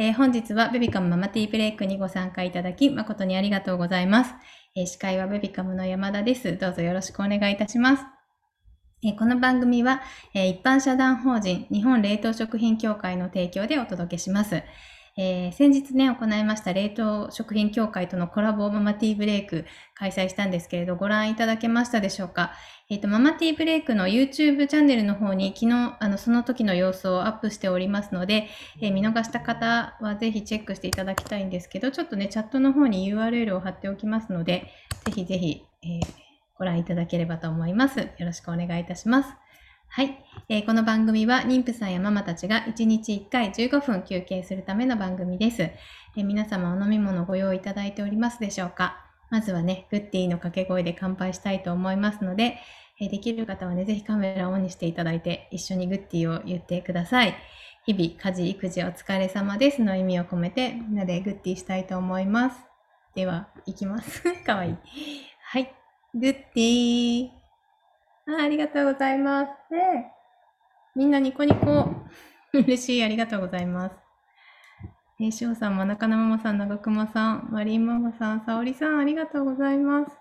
えー本日はベビカムママティーブレイクにご参加いただき誠にありがとうございます。えー司会はベビカムの山田です。どうぞよろしくお願いいたします。えーこの番組は、え一般社団法人日本冷凍食品協会の提供でお届けします。えー先日ね、行いました冷凍食品協会とのコラボママティーブレイク開催したんですけれど、ご覧いただけましたでしょうか？えっ、と、ママティーブレイクの YouTube チャンネルの方に昨日、あの、その時の様子をアップしておりますので、えー見逃した方はぜひチェックしていただきたいんですけど、ちょっとね、チャットの方に URL を貼っておきますので、ぜひぜひ、えご覧いただければと思います。よろしくお願いいたします。はい、えーこの番組は妊婦さんやママたちが1日1回15分休憩するための番組です。えー皆様お飲み物ご用意いただいておりますでしょうか？まずはね、グッディの掛け声で乾杯したいと思いますので、えーできる方はね、ぜひカメラをオンにしていただいて、一緒にグッディを言ってください。日々、家事、育児お疲れ様ですの意味を込めて、みんなでグッディしたいと思います。では、いきます。かわいい。はい。グッディあありがとうございます。ねみんなニコニコ。嬉しい。ありがとうございます。えー、しおさん、まなかなママさん、長熊さん、マリンママさん、さおりさん、ありがとうございます。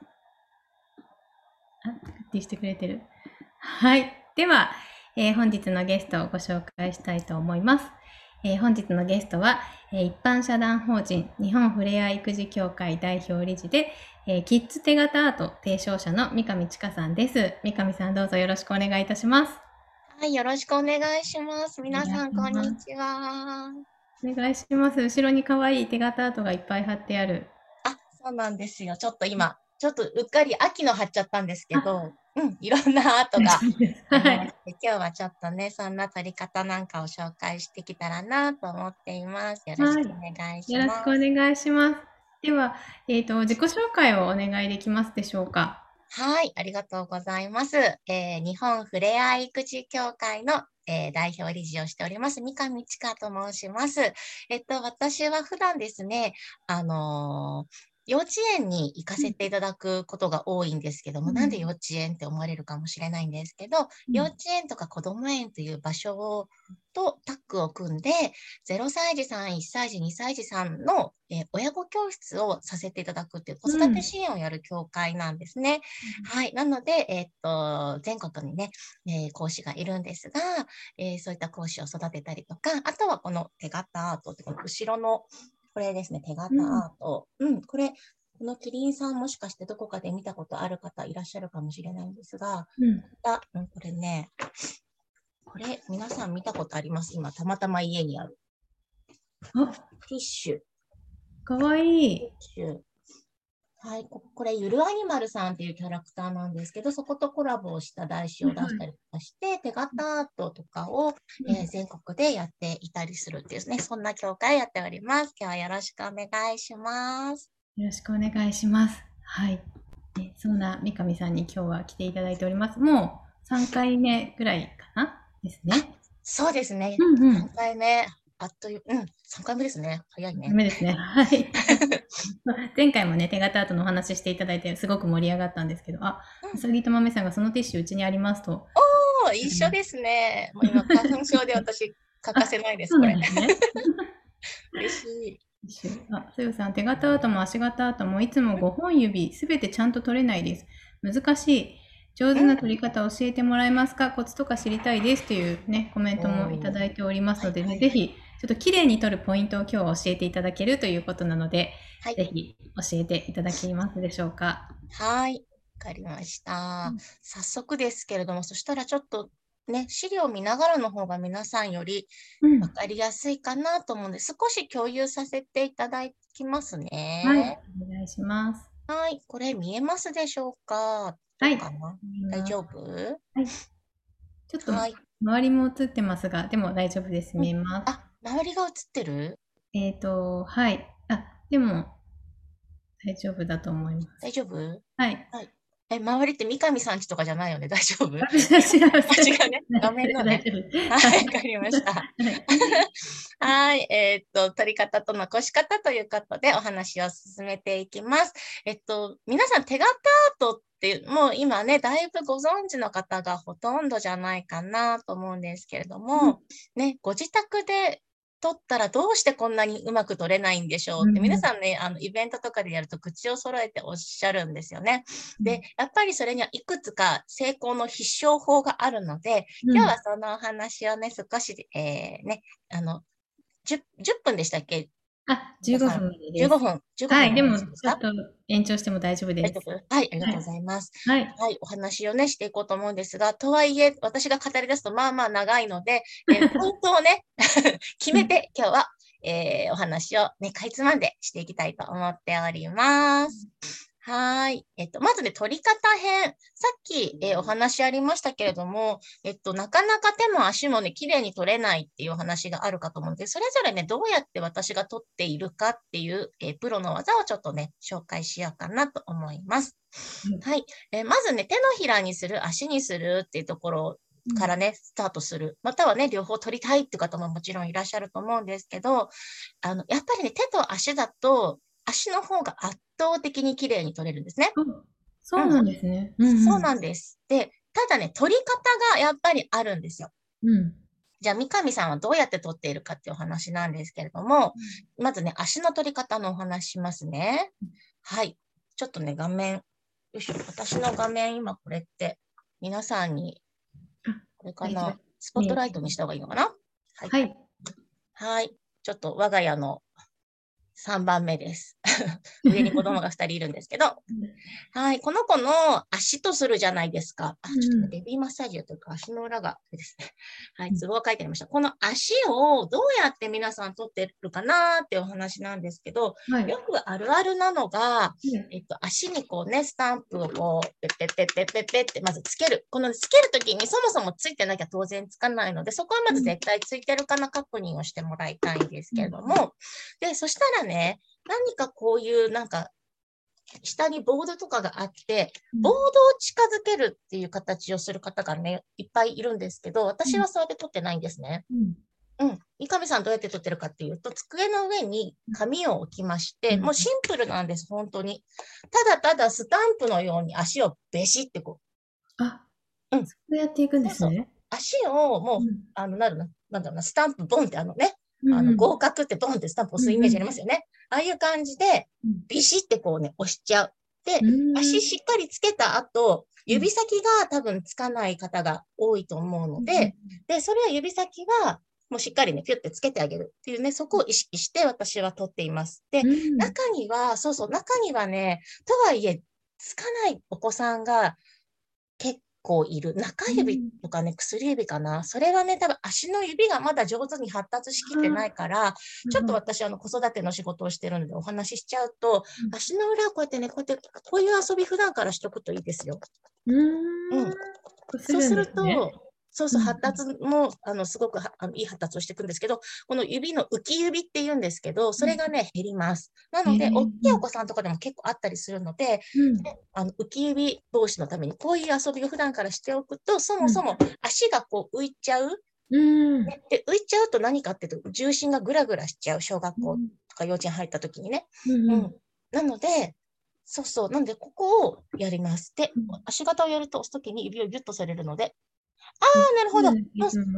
あ、グッディしてくれてる。はい。では、えー本日のゲストをご紹介したいと思います。えー本日のゲストは、えー一般社団法人日本フレア育児協会代表理事で、えーキッズ手形アート提唱者の三上千佳さんです。三上さんどうぞよろしくお願いいたします。はい、よろしくお願いします。皆さん、こんにちは。お願いします。後ろに可愛い手形アートがいっぱい貼ってある。あ、そうなんですよ。ちょっと今、ちょっとうっかり秋の貼っちゃったんですけど、うん、いろんなアートが。はい。今日はちょっとね、そんな撮り方なんかを紹介してきたらなと思っています。よろしくお願いします。よろしくお願いします。では、えっ、と、自己紹介をお願いできますでしょうか？はい、ありがとうございます。えー日本フレア育児協会の、えー代表理事をしております、三上千佳と申します。えっと、私は普段ですね、あのー幼稚園に行かせていただくことが多いんですけども、うん。なんで幼稚園って思われるかもしれないんですけど、幼稚園とか子ども園という場所をとタッグを組んで、0歳児さん、1歳児、2歳児さんの、えー親子教室をさせていただくっていう子育て支援をやる協会なんですね。はい。なので、えーっと、全国にね、えー講師がいるんですが、えーそういった講師を育てたりとか、あとはこの手形アートって、この後ろの、これですね、手形アート。うん、これ、このキリンさんもしかしてどこかで見たことある方いらっしゃるかもしれないんですが、うん。あ、うん、これね、これ皆さん見たことあります？今、たまたま家にある。あ、ティッシュ。かわいい。ティッシュ。はい、ここれ、ゆるアニマルさんっていうキャラクターなんですけど、そことコラボをした台紙を出したりとかして、手形アートとかを、えー全国でやっていたりするっていうね、そんな協会をやっております。今日はよろしくお願いします。よろしくお願いします。はい。ねそんな三上さんに今日は来ていただいております。もう3回目ぐらいかな？ですね。そうですね。うんうん3。回目、あっという、うん、3回目ですね。早いねダ。メですね。はい。前回もね、手形アートのお話ししていただいて、すごく盛り上がったんですけど、あ、うさぎとまめさんがそのティッシュうちにありますと。おー一緒ですね。もう今、花粉症で私、欠かせないです、これね。嬉しい。あ、そよさん、手形アートも足形アートもいつも5本指すべてちゃんと取れないです。難しい。上手な取り方教えてもらえますか？コツとか知りたいですというね、コメントもいただいておりますので、ね、ぜひ、ちょっと綺麗に取るポイントを今日は教えていただけるということなので、はいぜひ教えていただけますでしょうか？はい。わかりましたうん。早速ですけれども、そしたらちょっとね、資料を見ながらの方が皆さんよりうんわかりやすいかなと思うんで、少し共有させていただきますね。はい、お願いします。はい。これ見えますでしょうか？はい大丈夫？ちょっとはい。周りも映ってますが、でも大丈夫です。見えます。あ、周りが映ってる？えっ、と、はい。あ、でも、大丈夫だと思います。大丈夫？はい。え、周りって三上さんちとかじゃないよね？大丈夫？違いまあす。違うね。画面のね。はい、わかりました。はいはい、えーっと、取り方と残し方ということでお話を進めていきます。えっと、皆さん手形アートってもう今ね、だいぶご存知の方がほとんどじゃないかなと思うんですけれども、ね、ご自宅で取ったらどうしてこんなにうまく取れないんでしょうって、うん。皆さんね、あの、イベントとかでやると口を揃えておっしゃるんですよね。で、やっぱりそれにはいくつか成功の必勝法があるので、うん、今日はそのお話をね、少し、えーね、あの、10, 10分でしたっけ？あ、15分までです。?15 分。15分はい、でも、ちょっと延長しても大丈夫です大丈。夫はい、ありがとうございます。はい。はい、お話をね、していこうと思うんですが、とはいえ、私が語り出すとまあまあ長いので、えーポイントをね、決めて、今日は、えーお話をね、かいつまんでしていきたいと思っております。はい。えっと、まずね、取り方編。さっき、えーお話ありましたけれども、えっと、なかなか手も足もね、綺麗に取れないっていうお話があるかと思うので、それぞれね、どうやって私が取っているかっていう、えープロの技をちょっとね、紹介しようかなと思います。うんはい。えーまずね、手のひらにする、足にするっていうところからね、スタートする。またはね、両方取りたいって方ももちろんいらっしゃると思うんですけど、あの、やっぱりね、手と足だと、足の方が圧倒的に綺麗に取れるんですね。あそうなんですね。そうなんんです。で、ただね、取り方がやっぱりあるんですよ。うん。じゃあ、三上さんはどうやって取っているかっていうお話なんですけれども、まずね、足の取り方のお話しますね。はい。ちょっとね、画面、よいしょ。私の画面、今これって、皆さんにあ、これかな、スポットライトにした方がいいのかな？はい。はい。はい。ちょっと我が家の3番目です。上に子供が2人いるんですけど、はい。この子の足とするじゃないですか。あ、ちょっとベビーマッサージというか足の裏がですね。はい。ツボが書いてありました。この足をどうやって皆さん取ってるかなっていうお話なんですけど、はい。よくあるあるなのが、えっと、足にこうね、スタンプをこう、ペッペッペッペッペッペッってまずつける。このつけるときにそもそもついてなきゃ当然つかないので、そこはまず絶対ついてるかな確認をしてもらいたいんですけれども、で、そしたらね、何かこういうなんか、下にボードとかがあって、ボードを近づけるっていう形をする方がね、いっぱいいるんですけど、私はそうやって取ってないんですね。うん。うん。三上さんどうやって撮ってるかっていうと、机の上に紙を置きまして、うんもうシンプルなんです、本当に。ただただスタンプのように足をべしってこう、あ、うんそうやっていくんですね。足をもう、うんあの、なるな、なんだろうな、スタンプボンってあのね、うんあの、合格ってボンってスタンプ押すイメージありますよね。ああいう感じで、うん。ビシってこうね、押しちゃう。で、うん足しっかりつけた後、指先が多分つかない方が多いと思うので、、で、それは指先は、もうしっかりね、ピュッてつけてあげるっていうね、そこを意識して私は取っています。で、うん。中には、そうそう、中にはね、とはいえ、つかないお子さんが結構いる。中指とかね、薬指かな。それはね、多分足の指がまだ上手に発達しきってないから、ちょっと私、あの、子育ての仕事をしてるのでお話ししちゃうと、うん足の裏をこうやってね、こうやって、こういう遊び普段からしとくといいですよ。うん。うんそうすると、そうそう、うん発達も、あの、すごくはあのいい発達をしていくんですけど、この指の浮き指って言うんですけど、それがね、減ります。なので、大きいお子さんとかでも結構あったりするので、うんあの浮き指防止のために、こういう遊びを普段からしておくと、そもそも足がこう浮いちゃう。うん。ねで、浮いちゃうと何かっていうと、重心がぐらぐらしちゃう、小学校うんとか幼稚園入った時にね。うんうん。なので、そうそう。なので、ここをやります。でうん、足型をやると、押すときに指をギュッとされるので、ああ、なるほど。う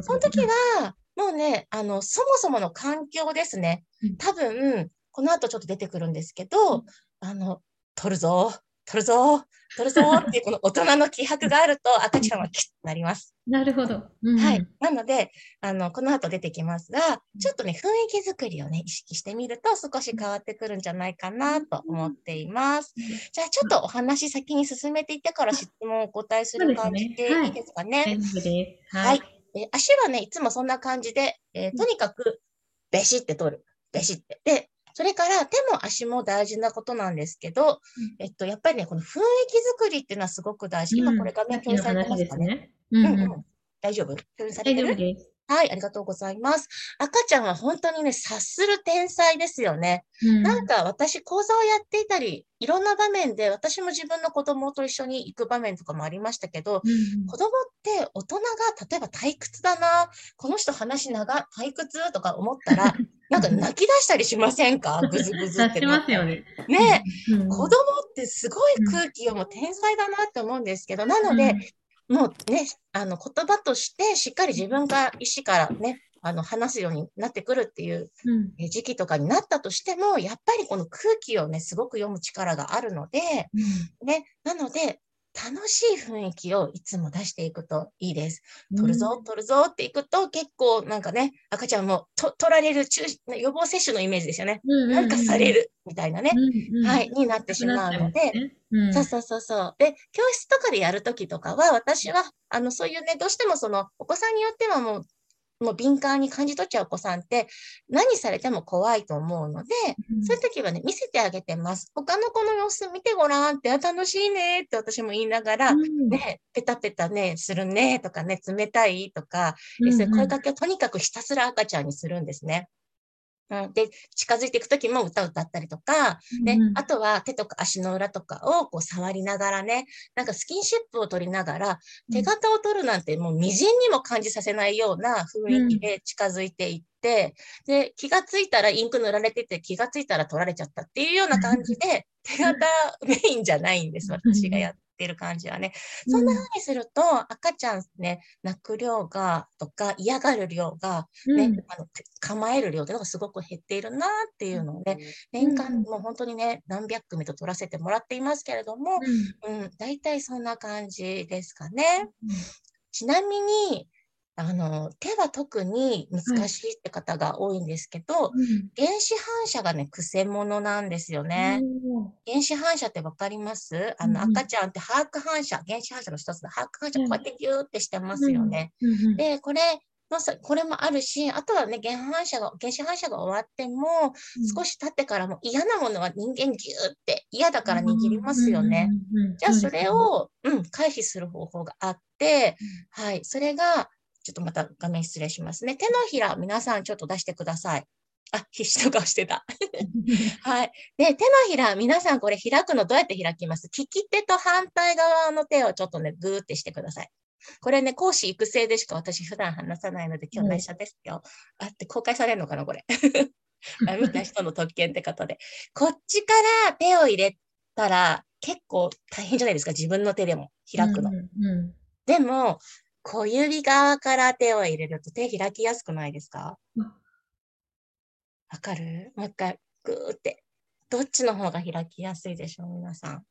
その時は、もうね、あの、そもそもの環境ですね。うん。多分、この後ちょっと出てくるんですけど、あの、取るぞ、取るぞ、取るぞ っていうこの大人の気迫があると赤ちゃんはキュッとなります。なるほど。うんはい。。なので、あの、この後出てきますが、ちょっとね、雰囲気作りをね、意識してみると少し変わってくるんじゃないかなと思っています。じゃあ、ちょっとお話先に進めていってから質問をお答えする感じでいでいいですかね？大丈夫です。ははいい。。えー足はね、いつもそんな感じで、えーとにかく、べしって取る。べしって。で、それから手も足も大事なことなんですけど、えっと、やっぱりね、この雰囲気作りっていうのはすごく大事。今これ画面共有されてますかね？ね。うんうんん。ううん。大丈夫？共有され大てる？丈夫です。はい、ありがとうございます。赤ちゃんは本当にね、察する天才ですよね。うんなんか私講座をやっていたり、いろんな場面で私も自分の子供と一緒に行く場面とかもありましたけど、うん子供って大人が例えば退屈だな、この人話長、退屈とか思ったら、なんか泣き出したりしませんか？ぐずぐずってなったら。ますよね。ね。うん。子供ってすごい空気をもう天才だなって思うんですけど、なので、もうね、あの言葉としてしっかり自分が意思からね、あの、話すようになってくるっていう時期とかになったとしても、やっぱりこの空気をね、すごく読む力があるので、ね、なので、楽しい雰囲気をいつも出していくといいです。取るぞ、取るぞっていくと、結構なんかね、赤ちゃんもと取られる中予防接種のイメージですよね。うん。なんかされるみたいなね、うん。はい、になってしまうので、うん。そうそうそうそう。で、教室とかでやるときとかは、私は、あの、そういうね、どうしてもその、お子さんによってはもう、もう敏感に感じ取っちゃうお子さんって、何されても怖いと思うので、そういう時はね、見せてあげてます。他の子の様子見てごらんって、あ、楽しいねって私も言いながら、ね、ペタペタね、するねとかね、冷たいとか、えそういう声かけをとにかくひたすら赤ちゃんにするんですね。うん、で、近づいていくときも歌歌ったりとか、ね、あとは手とか足の裏とかをこう触りながらね、なんかスキンシップを取りながら、手形を取るなんてもう微塵にも感じさせないような雰囲気で近づいていって、で、気がついたらインク塗られてて気がついたら取られちゃったっていうような感じで、手形メインじゃないんです、私がやってる感じはね。そんな風にすると、赤ちゃんね、泣く量が、とか嫌がる量が、ね、あの構える量というのがすごく減っているなっていうのをね、年間もう本当にね、何百組と取らせてもらっていますけれども、うん、大体そんな感じですかね。ちなみに、あの、手は特に難しいって方が多いんですけど、原子反射がね、癖者なんですよね。原子反射ってわかります？あの、赤ちゃんってハーク反射、原子反射の一つで、ハーク反射こうやってギューってしてますよね。で、これ、のさこれもあるし、あとはね、原反射が、原子反射が終わっても、少し経ってからも嫌なものは人間ギューって嫌だから握りますよね。じゃあそれを、うん、回避する方法があって、はい、それが、ちょっとまた画面失礼しますね。手のひら、皆さんちょっと出してください。あ、必死と顔してた。はい。で、手のひら、皆さんこれ開くのどうやって開きます？利き手と反対側の手をちょっとね、グーってしてください。これね、講師育成でしか私普段話さないので、今日内緒ですよ。あって公開されるのかな、これ。あ見た人の特権ってことで。こっちから手を入れたら結構大変じゃないですか、自分の手でも開くの。でも、小指側から手を入れると手開きやすくないですか？わかる？もう一回、ぐーって。どっちの方が開きやすいでしょう、皆さん。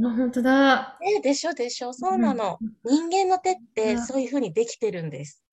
本当だ。ね、でしょ、でしょ。そうなの。人間の手ってそういう風にできてるんです。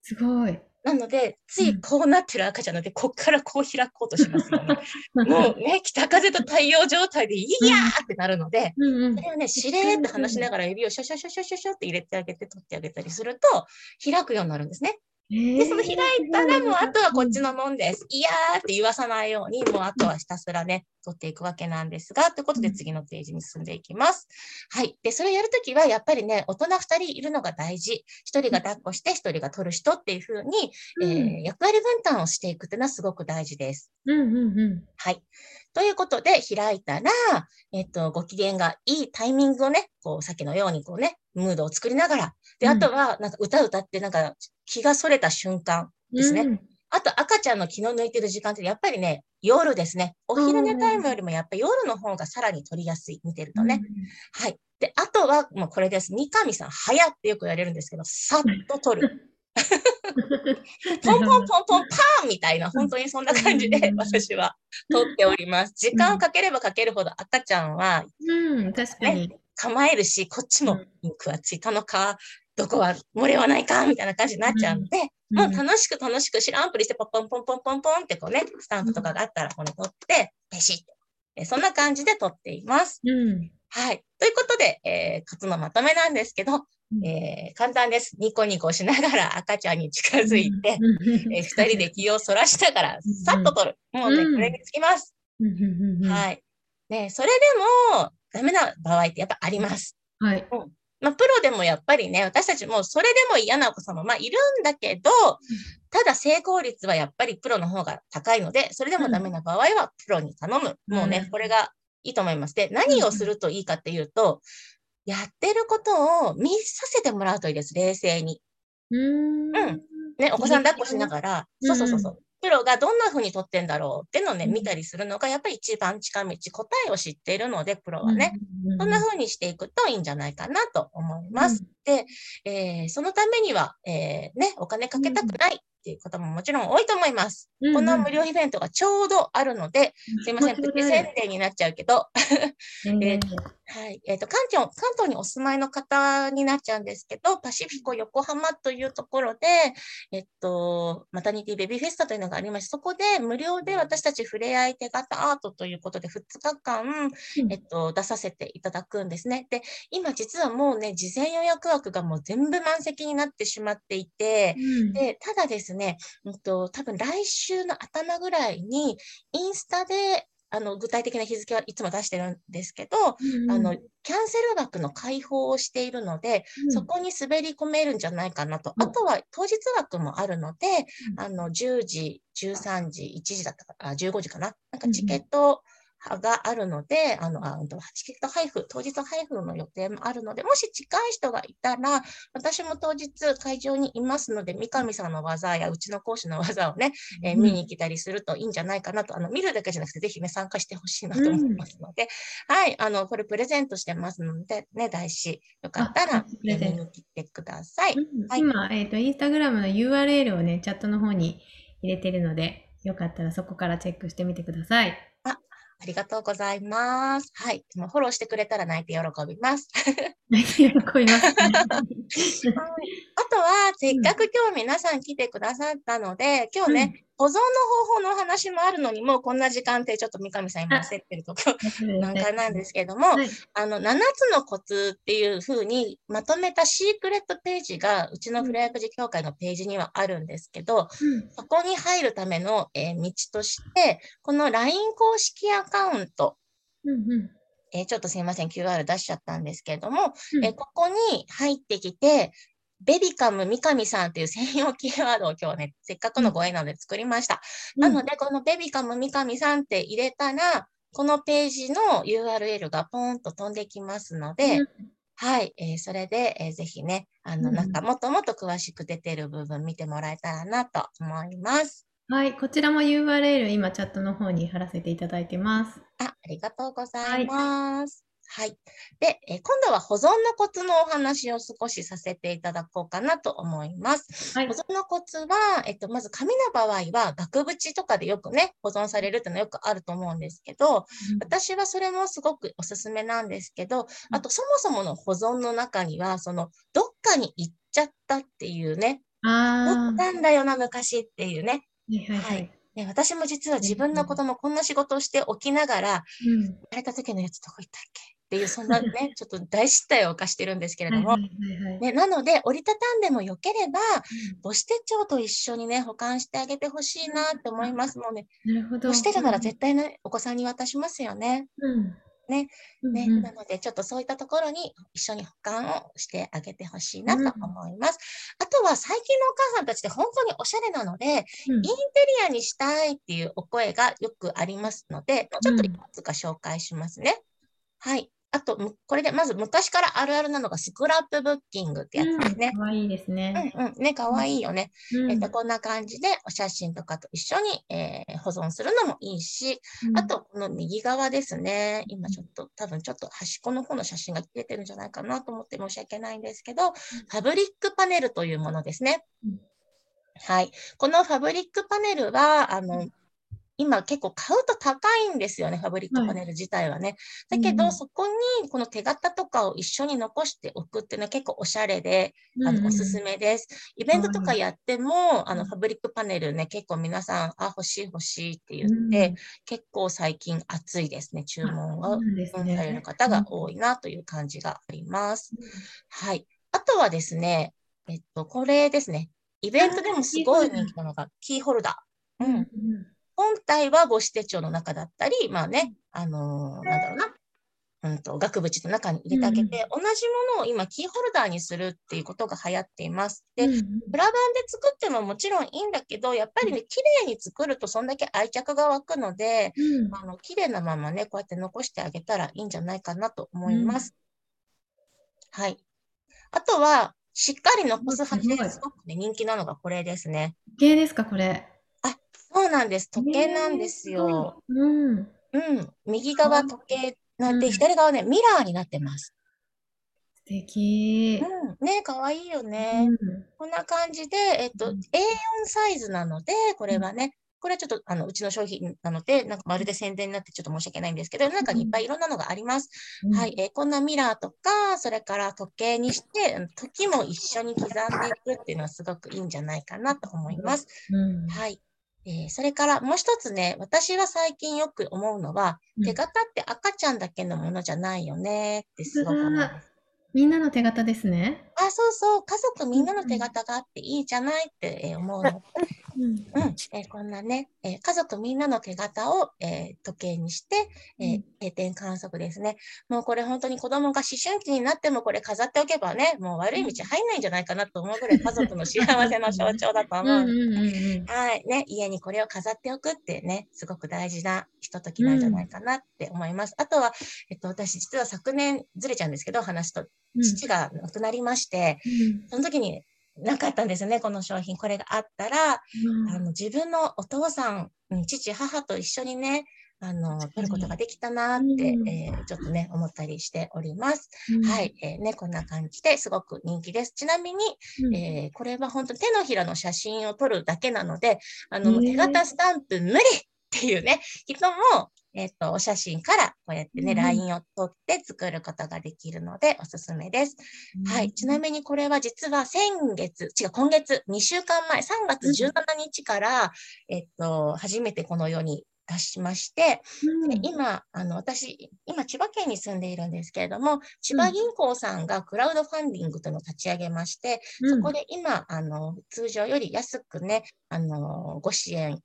すごい。なので、ついこうなってる赤ちゃんので、こっからこう開こうとしますよね。もうね、北風と太陽状態で、いやーってなるので、それをね、しれーって話しながら指をシャシャシャシャシャシャって入れてあげて、取ってあげたりすると、開くようになるんですね。で、その開いたらもうあとはこっちのもんです。いやーって言わさないように、もうあとはひたすらね、取っていくわけなんですが、ということで次のページに進んでいきます。はい。で、それをやるときは、やっぱりね、大人二人いるのが大事。一人が抱っこして、一人が取る人っていうふうに、えー、役割分担をしていくっていうのはすごく大事です。うんうんうん。はい。ということで、開いたら、えっと、ご機嫌がいいタイミングをね、こう、さっきのようにこうね、ムードを作りながら、で、あとは、なんか歌歌って、なんか気がそれた瞬間ですね。うん、あと、赤ちゃんの気の抜いてる時間って、やっぱりね、夜ですね。お昼寝タイムよりも、やっぱり夜の方がさらに取りやすい、見てるとね。うん、はい。で、あとは、もうこれです。三上さん、早ってよく言われるんですけど、さっと取る。ポンポンポンポンパンみたいな、本当にそんな感じで私は取っております。時間をかければかけるほど赤ちゃんは、うん、確かに。構えるし、こっちもインクはついたのか、どこは漏れはないか、みたいな感じになっちゃうので、もう楽しく楽しく知らんぷりして、ポンポンポンポンポンポンってこうね、スタンプとかがあったら、これ取って、ペシッそんな感じで取っています。うん、はい。ということで、えー、コツのまとめなんですけど、えー、簡単です。ニコニコしながら赤ちゃんに近づいて、えー、二人で気をそらしながら、さっと取る。もうね、これにつきます。はい。ね、それでも、ダメな場合ってやっぱあります。はい。うんまあ、プロでもやっぱりね、私たちもそれでも嫌なお子様、まあ、いるんだけど、ただ成功率はやっぱりプロの方が高いので、それでもダメな場合はプロに頼む。もうね、これがいいと思います。で、何をするといいかっていうと、やってることを見させてもらうといいです、冷静に。うん。ね、お子さん抱っこしながら、そうそうそうそう。プロがどんな風に撮ってんだろうってのをね、うん見たりするのが、やっぱり一番近道、答えを知っているので、プロはね。そんな風にしていくといいんじゃないかなと思います。で、えーそのためには、えーね、お金かけたくないっていう方ももちろん多いと思います。うんうん。この無料イベントがちょうどあるので、すいません、プチ宣伝になっちゃうけど、全然 はい。えっ、と、関東、関東にお住まいの方になっちゃうんですけど、パシフィコ横浜というところで、えっと、マタニティベビーフェスタというのがありまして、そこで無料で私たち触れ合い手形アートということで2日間、うん。えっと、出させていただくんですね。で、今実はもうね、事前予約枠がもう全部満席になってしまっていて、うん。で、ただですね、うんと、多分来週の頭ぐらいに、インスタで、あの、具体的な日付はいつも出してるんですけど、うんあの、キャンセル枠の開放をしているので、うん。そこに滑り込めるんじゃないかなと。うん。あとは当日枠もあるので、うん。あの、10時、13時、1時だったかな、あ15時かな。なんかチケットがあるので、あの、あうんとチケット配布、当日配布の予定もあるので、もし近い人がいたら、私も当日会場にいますので、三上さんの技やうちの講師の技をね、えーうん見に来たりするといいんじゃないかなと、あの、見るだけじゃなくて、ぜひね、参加してほしいなと思いますので、はい、あの、これプレゼントしてますので、ね、大師、よかったあら、プレゼント見に来てください。うんはい今、えっ、と、インスタグラムの URL をね、チャットの方に入れてるので、よかったらそこからチェックしてみてください。ありがとうございます。はい。でもフォローしてくれたら泣いて喜びます。喜びます、あとは、せっかく今日皆さん来てくださったので、今日ね、保存の方法のお話もあるのに、もうこんな時間ってちょっと三上さん今焦ってるとこ ろなんかなんですけども、はい。あの、7つのコツっていう風にまとめたシークレットページが、うちのフレア育児協会のページにはあるんですけど、うん。そこに入るための、えー道として、この LINE 公式アカウント、うんうん。えーちょっとすいません、QR 出しちゃったんですけれども、うん。えーここに入ってきて、ベビカム三上さんっていう専用キーワードを今日ね、せっかくのご縁なので作りました。なので、このベビカム三上さんって入れたら、このページの URL がポーンと飛んできますので、うんはい、えーそれで、えーぜひね、あの、うんなんかもっともっと詳しく出てる部分見てもらえたらなと思います。はい、こちらも URL 今チャットの方に貼らせていただいてます。あ、ありがとうございます。はい。で、えー今度は保存のコツのお話を少しさせていただこうかなと思います。はい保。存のコツは、えっと、まず紙の場合は額縁とかでよくね、保存されるっていうのはよくあると思うんですけど、私はそれもすごくおすすめなんですけど、あとそもそもの保存の中には、その、どっかに行っちゃったっていうね、行あったんだよな、昔っていうね。あ、はいはいははいい。ね私も実は自分のことのこんな仕事をしておきながら、うん生まれた時のやつどこ行ったっけ？っていう、そんなね、ちょっと大失態を犯してるんですけれども、はいはいはいはいね、なので、折りたたんでもよければ、母子手帳と一緒にね、保管してあげてほしいなって思います。もうね、なるほど。母子手帳なら絶対ね、お子さんに渡しますよね。うん。ねね、うんうんなので、ちょっとそういったところに一緒に保管をしてあげてほしいなと思います。あとは、最近のお母さんたちって本当におしゃれなので、うんインテリアにしたいっていうお声がよくありますので、ちょっといくつか紹介しますね。はい。あと、むこれでまず昔からあるあるなのがスクラップブッキングってやつですねか。わいいですね。うんうん。ね、かわいいよね。うんえっと、こんな感じでお写真とかと一緒に、えー保存するのもいいし、あ、と、この右側ですね。今ちょっと、多分ちょっと端っこの方の写真が切れてるんじゃないかなと思って申し訳ないんですけど、ファブリックパネルというものですねうん。はい。このファブリックパネルは、あの、今結構買うと高いんですよね、ファブリックパネル自体はね。だけど、うんそこにこの手形とかを一緒に残しておくっていうのは結構おしゃれで、あの、おすすめ。めです。イベントとかやっても、あの、うんファブリックパネルね、結構皆さん、あ、欲しい欲しいって言って、結構最近熱いですね、注文をされる方が多いなという感じがあります。はい。あとはですね、えっと、これですね。イベントでもすごい人気なのが、キーホルダー。うん。うん。本体は母子手帳の中だったり、まあね、あのーなんだろうな。うんと、額縁の中に入れてあげて、同じものを今キーホルダーにするっていうことが流行っています。で、うんプラ板で作ってももちろんいいんだけど、やっぱりね、綺麗に作るとそんだけ愛着が湧くので、うんあの、綺麗なままね、こうやって残してあげたらいいんじゃないかなと思います。はい。あとは、しっかり残す派ですごくね、人気なのがこれですね。系ですか、これ。そそうなんです。時計なんですよ。うん。うん。右側時計なんで、うん左側ね、ミラーになってます。素敵。うん。ね、かわいいようね。ん。こんな感じで、えっと、うん A4 サイズなので、これはね、これはちょっと、あの、うちの商品なので、なんかまるで宣伝になってちょっと申し訳ないんですけど、中にいっぱいいろんなのがあります。はい、えーこんなミラーとか、それから時計にして、時も一緒に刻んでいくっていうのはすごくいいんじゃないかなと思います。うん。はい。えーそれからもう一つね、私は最近よく思うのは、うん手形って赤ちゃんだけのものじゃないよねってすごく思います。みんなの手形ですね。あ、そうそう、家族みんなの手形があっていいじゃないってえー思うの。うん。うん、えーこんなね、えー家族みんなの手形を、えー時計にして、え定点観測ですね。もうこれ本当に子供が思春期になってもこれ飾っておけばね、もう悪い道入んないんじゃないかなと思うぐらい家族の幸せの象徴だと思う。うんうんうんうん。はい。ね、家にこれを飾っておくってね、すごく大事なひとときなんじゃないかなって思います。あとは、えっと、私実は昨年ずれちゃうんですけど、話と、父が亡くなりまして、その時になかったんですよね、この商品。これがあったら、うん。あの自分のお父さん、うん父、母と一緒にね、あの、撮ることができたなって、うん。えーちょっとね、思ったりしております。うん。はい、えーね、こんな感じですごく人気です。ちなみに、うん。えーこれは本当手のひらの写真を撮るだけなので、あの、手形スタンプ無理っていうね、人も、えっ、と、お写真からこうやってね、うん LINE を撮って作ることができるので、おすすめです。はい。ちなみにこれは実は先月、違う、今月、2週間前、3月17日から、えっと、初めてこの世に出しまして、うん。で今、あの、私、今、千葉県に住んでいるんですけれども、千葉銀行さんがクラウドファンディングというのを立ち上げまして、そこで今、あの、通常より安くね、あの、ご支援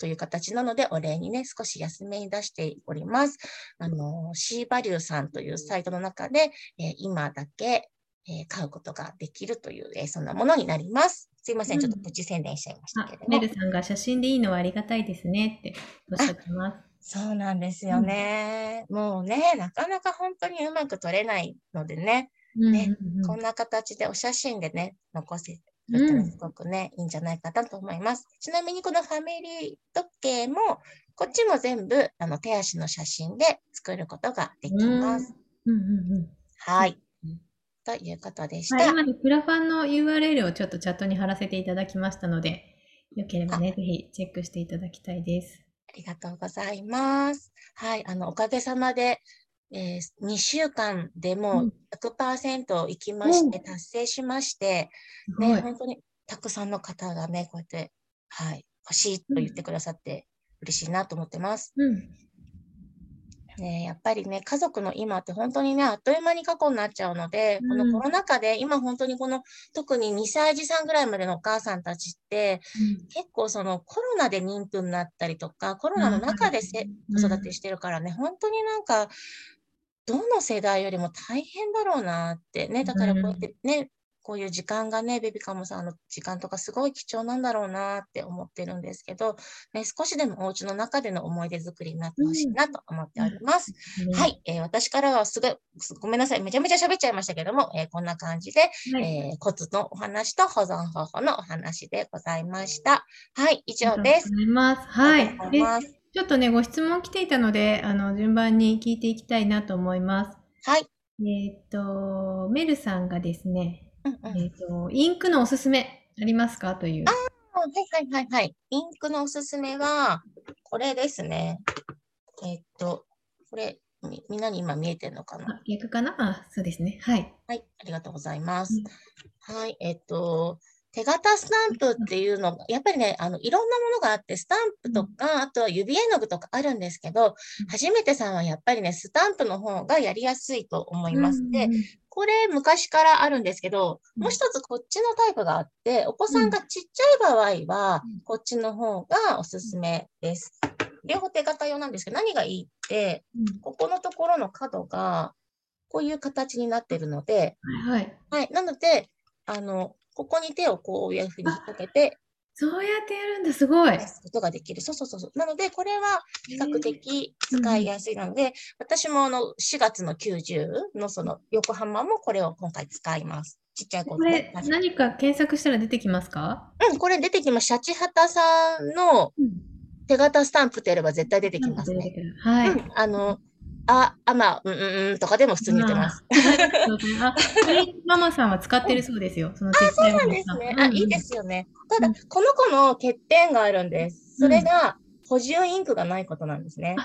という形なので、お礼にね、少し安めに出しております。あの、シーバリューさんというサイトの中で、えー今だけ、えー買うことができるという、えーそんなものになります。すいません、ちょっとプチ宣伝しちゃいましたあけれども。メルさんが写真でいいのはありがたいですねっておっしゃってます。そうなんですよね。もうね、なかなか本当にうまく撮れないのでね、ねうんうんうんこんな形でお写真でね、残せすごくね、いいんじゃないかなと思います。ちなみにこのファミリー時計も、こっちも全部あの手足の写真で作ることができます。うんうんうんはいうん。ということでしはい、た。今ね、クラファンの URL をちょっとチャットに貼らせていただきましたので、よければね、ぜひチェックしていただきたいです。ありがとうございます。はい。あの、おかげさまで、えー、2週間でもううん100%行きまして、達成しまして。ね、本当にたくさんの方がね、こうやって、はい、欲しいと言ってくださって嬉しいなと思ってます。うん。ね、やっぱりね、家族の今って本当にね、あっという間に過去になっちゃうので、このコロナ禍で今本当にこの、特に2歳児さんぐらいまでのお母さんたちって、結構そのコロナで妊婦になったりとか、コロナの中でせうん。子育てしてるからね、本当になんか、どの世代よりも大変だろうなってね、だからこうやってね、こういう時間がね、ベビカムさんの時間とかすごい貴重なんだろうなって思ってるんですけど、ね、少しでもお家の中での思い出作りになってほしいなと思っております。うんはい、えー私からはすごい、すごめんなさい、めちゃめちゃ喋っちゃいましたけども、えーこんな感じで、はい。えーコツのお話と保存方法のお話でございました。はい、以上です。ありがとうございます。でちょっとね、ご質問来ていたので、あの、順番に聞いていきたいなと思います。はい。えっ、と、メルさんがですね、うんうんえっ、と、インクのおすすめありますかという。はいはいはいはい。インクのおすすめは、これですね。えっと、これ、みみんなに今見えてるのかな？あ逆かな？あ、そうですね。はい。はい、ありがとうございますうん。はい、えっと、手形スタンプっていうのが、やっぱりね、あの、いろんなものがあって、スタンプとか、あとは指絵の具とかあるんですけど、初めてさんはやっぱりね、スタンプの方がやりやすいと思います。で、うんこれ昔からあるんですけど、うんもう一つこっちのタイプがあって、お子さんがちっちゃい場合はうん、こっちの方がおすすめです。両方手形用なんですけど、何がいいって、うんここのところの角が、こういう形になってるので、はいはい。はい。なので、あの、ここに手をこういうふうに引っ掛けてそうやってやるんだ、すごい。ことができる。そうそうそうそう。なので、これは比較的使いやすいので、私もあの4月の90のその横浜もこれを今回使います。ちっちゃい子これ、ね何か検索したら出てきますか？うん、これ出てきます。シャチハタさんの、うん。手形スタンプってやれば絶対出てきますね。はい。うん、あの、あ、あ、まあ、うんうんうんとかでも普通に言ってます。あ、ママさんは使ってるそうですよ。そのあ、そうなんですね。あ、いいですよね。ただ、この子の欠点があるんです。それが、補充インクがないことなんですね。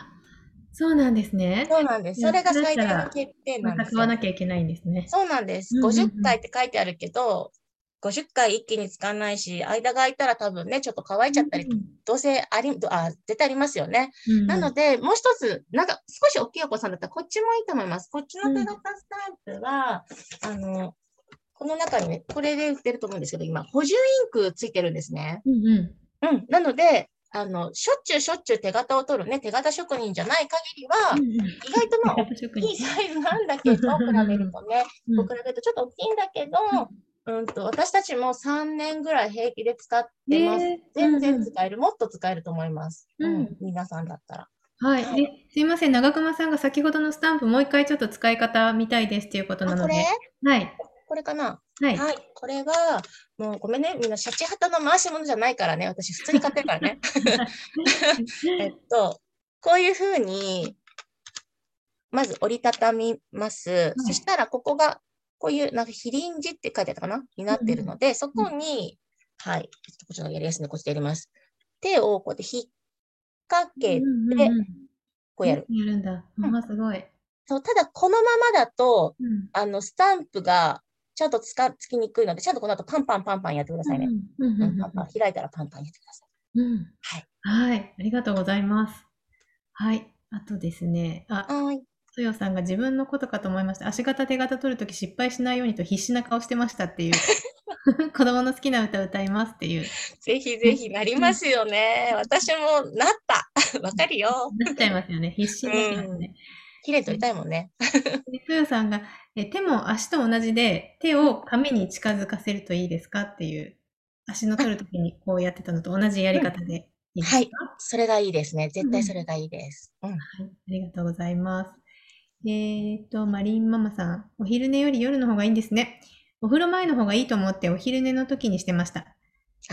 そうなんですね。そうなんです。それが最大の欠点なんです買わなきゃいけないんですね。そうなんです。50回って書いてあるけど、50回一気に使わないし、間が空いたら多分ね、ちょっと乾いちゃったり、どうせあり、あ、絶対ありますよね。なので、もう一つ、なんか少し大きいお子さんだったらこっちもいいと思います。こっちの手形スタンプは、あの、この中にね、これで売ってると思うんですけど、今、補充インクついてるんですね。うんうん。うん。なので、あの、しょっちゅうしょっちゅう手形を取るね、手形職人じゃない限りは、意外とまあ、大きいサイズなんだけど、比べるとね、比べるとちょっと大きいんだけど、うんと、私たちも3年ぐらい平気で使ってます。全然使える。もっと使えると思います。うん。皆さんだったら。はい。ですいません。長熊さんが先ほどのスタンプもう一回ちょっと使い方見たいですっていうことなので。これ？はい。これかな？はい。はい。これは、もうごめんね。みんなシャチハタの回し物じゃないからね。私普通に買ってるからね。えっと、こういうふうに、まず折りたたみます。そしたら、ここが、こういう、なんか、ヒリンジって書いてあったかな？になってるので、そこに、はい。こっちのやりやすいのこっちでやります。手をこうやって引っ掛けて、こうやる。やるんだ。まあ、すごい。そう、ただ、このままだと、あの、スタンプが、ちゃんとつかつきにくいので、ちゃんとこの後パンパンパンパンやってくださいね。パンパン開いたらパンパンやってください。うん。はい。はい。ありがとうございます。はい。あとですね。あ、はい。そよさんが自分のことかと思いました。足型手形取るとき失敗しないようにと必死な顔してましたっていう。子供の好きな歌歌いますっていう。ぜひぜひなりますよね。私もなった。わかるよ。なっちゃいますよね。必死になりますね。綺麗取りたいもんね。そよさんがえ、手も足と同じで、手を紙に近づかせるといいですかっていう、足の取るときにこうやってたのと同じやり方でいいですか、はい。それがいいですね。絶対それがいいです。うん。はい。ありがとうございます。えっ、ー、と、マリンママさん、お昼寝より夜の方がいいんですね。お風呂前の方がいいと思ってお昼寝の時にしてました。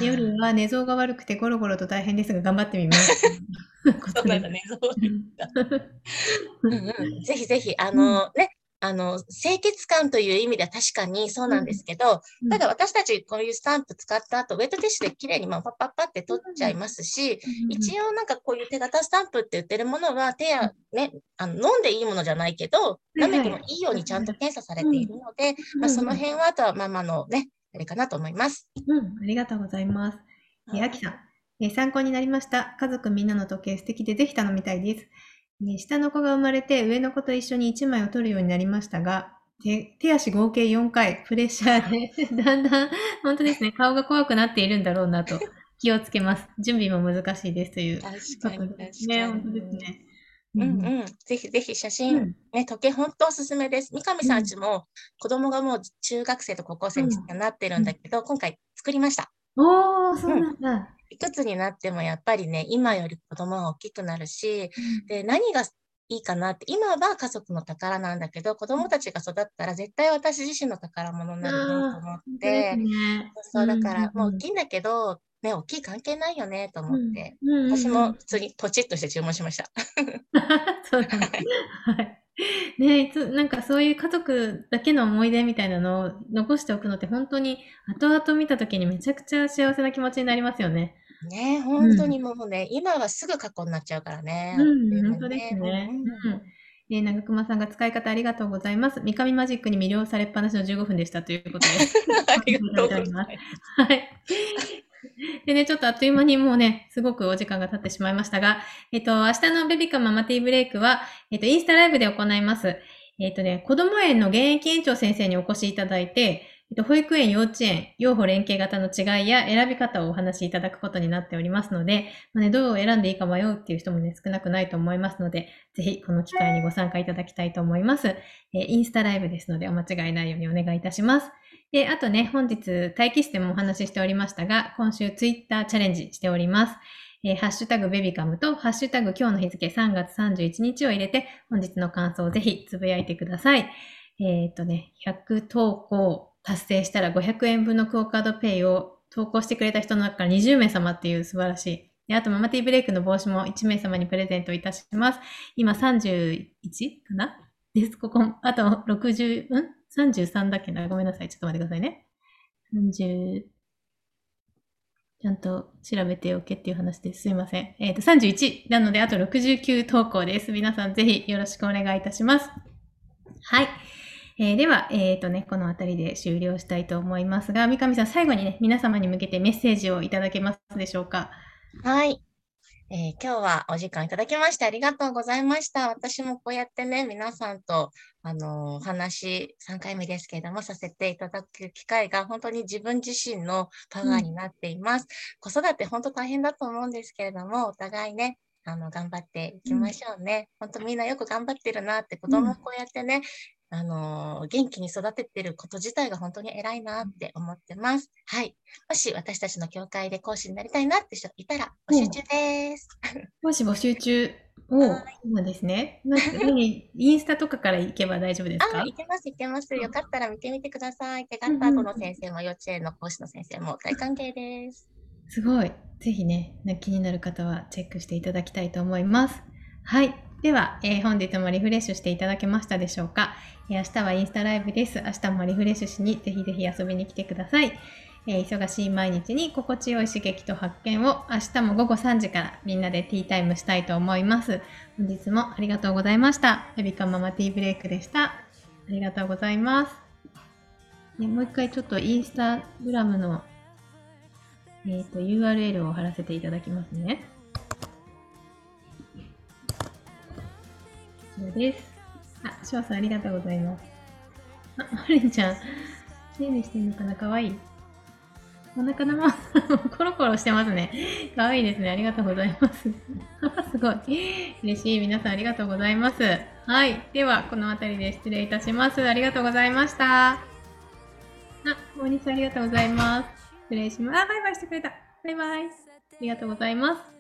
夜は寝相が悪くてゴロゴロと大変ですが頑張ってみます。そうなんだ、寝相 うんうん。ぜひぜひ、あの、うん、ね、あの、清潔感という意味では確かにそうなんですけど、うん、ただ私たちこういうスタンプ使った後、ウェットティッシュで綺麗にまあパッパッパって取っちゃいますし、うん、一応なんかこういう手形スタンプって言ってるものは手やね、あの飲んでいいものじゃないけど、舐めてもいいようにちゃんと検査されているので、まあその辺はあとはママのね、あれかなと思います。うん、ありがとうございます。え、あきさん、え参考になりました。家族みんなの時計素敵でぜひ頼みたいです。下の子が生まれて上の子と一緒に1枚を取るようになりましたが、手手足合計4回、プレッシャーで、だんだん、本当ですね、顔が怖くなっているんだろうなと気をつけます。準備も難しいですという。確かに。ね、本当ですね。うんうん。ぜひぜひ写真、うん、ね、時計本当おすすめです。三上さんちも子供がもう中学生と高校生になってるんだけど、うん、今回作りました。おー、そうなんだ。うんいくつになってもやっぱりね、今より子供が大きくなるし、うん、で、何がいいかなって、今は家族の宝なんだけど、子供たちが育ったら絶対私自身の宝物になるなと思って、ね、そう、だからもう大きいんだけど、ね、大きい関係ないよねと思って、私も普通にポチッとして注文しました。そうなんです。はい。ねいつ、なんかそういう家族だけの思い出みたいなのを残しておくのって本当に後々見た時にめちゃくちゃ幸せな気持ちになりますよね。ね本当にもうね、うん、今はすぐ過去になっちゃうからね。うん、本当ですね。うんえー、長熊さんが使い方ありがとうございます。三上マジックに魅了されっぱなしの15分でしたということで。ありがとうございます。はい。でね、ちょっとあっという間にもうね、すごくお時間が経ってしまいましたが、えっと、明日のベビカママティーブレイクは、えっと、インスタライブで行います。えっとね、子供園の現役園長先生にお越しいただいて、えっと、保育園、幼稚園、養護連携型の違いや選び方をお話しいただくことになっておりますので、まあね、どう選んでいいか迷うっていう人もね、少なくないと思いますので、ぜひこの機会にご参加いただきたいと思います。えー、インスタライブですので、お間違いないようにお願いいたします。で、あとね、本日、待機室でもお話ししておりましたが、今週ツイッターチャレンジしております。えー、ハッシュタグベビカムと、ハッシュタグ今日の日付3月31日を入れて、本日の感想をぜひつぶやいてください。えっ、とね、100投稿達成したら500円分のクオカードペイを投稿してくれた人の中から20名様っていう素晴らしいであと、ママティーブレイクの帽子も1名様にプレゼントいたします。今31かな？です。ここ、あと60、ん ?33 だっけな？ごめんなさい。ちょっと待ってくださいね。30、ちゃんと調べておけっていう話です。すいません。えっ、ー、と、31なので、あと69投稿です。皆さんぜひよろしくお願いいたします。はい。えー、では、えっ、ー、とね、この辺りで終了したいと思いますが、三上さん、最後にね、皆様に向けてメッセージをいただけますでしょうか？はい。えー、今日はお時間いただきましてありがとうございました。私もこうやってね、皆さんと、あの、お話、3回目ですけれども、させていただく機会が本当に自分自身のパワーになっています。うん、子育て本当大変だと思うんですけれども、お互いね、あの、頑張っていきましょうね。うん、本当みんなよく頑張ってるなって、子供こうやってね、あの、元気に育ててること自体が本当に偉いなって思ってます。はい。もし私たちの教会で講師になりたいなって人いたら募集中です。もし募集中。おそうですね。インスタとかから行けば大丈夫ですか？あ、行けます、行けます。よかったら見てみてください。手がった後の先生も幼稚園の講師の先生も大歓迎です。すごい。ぜひね、気になる方はチェックしていただきたいと思います。はい。では、えー、本日もリフレッシュしていただけましたでしょうか、えー、明日はインスタライブです。明日もリフレッシュしにぜひぜひ遊びに来てください。えー、忙しい毎日に心地よい刺激と発見を明日も午後3時からみんなでティータイムしたいと思います。本日もありがとうございました。エビカママティーブレイクでした。ありがとうございます。ね、もう一回ちょっとインスタグラムの、えーと URL を貼らせていただきますね。です。あ、翔さんありがとうございます。あ、マリンちゃん、きれいにしてんのかな？かわいい。お腹のまま コロコロしてますね。かわいいですね。ありがとうございます。すごい。嬉しい。皆さんありがとうございます。はい。では、この辺りで失礼いたします。ありがとうございました。あ、大西さんありがとうございます。失礼します。あ、バイバイしてくれた。バイバイ。ありがとうございます。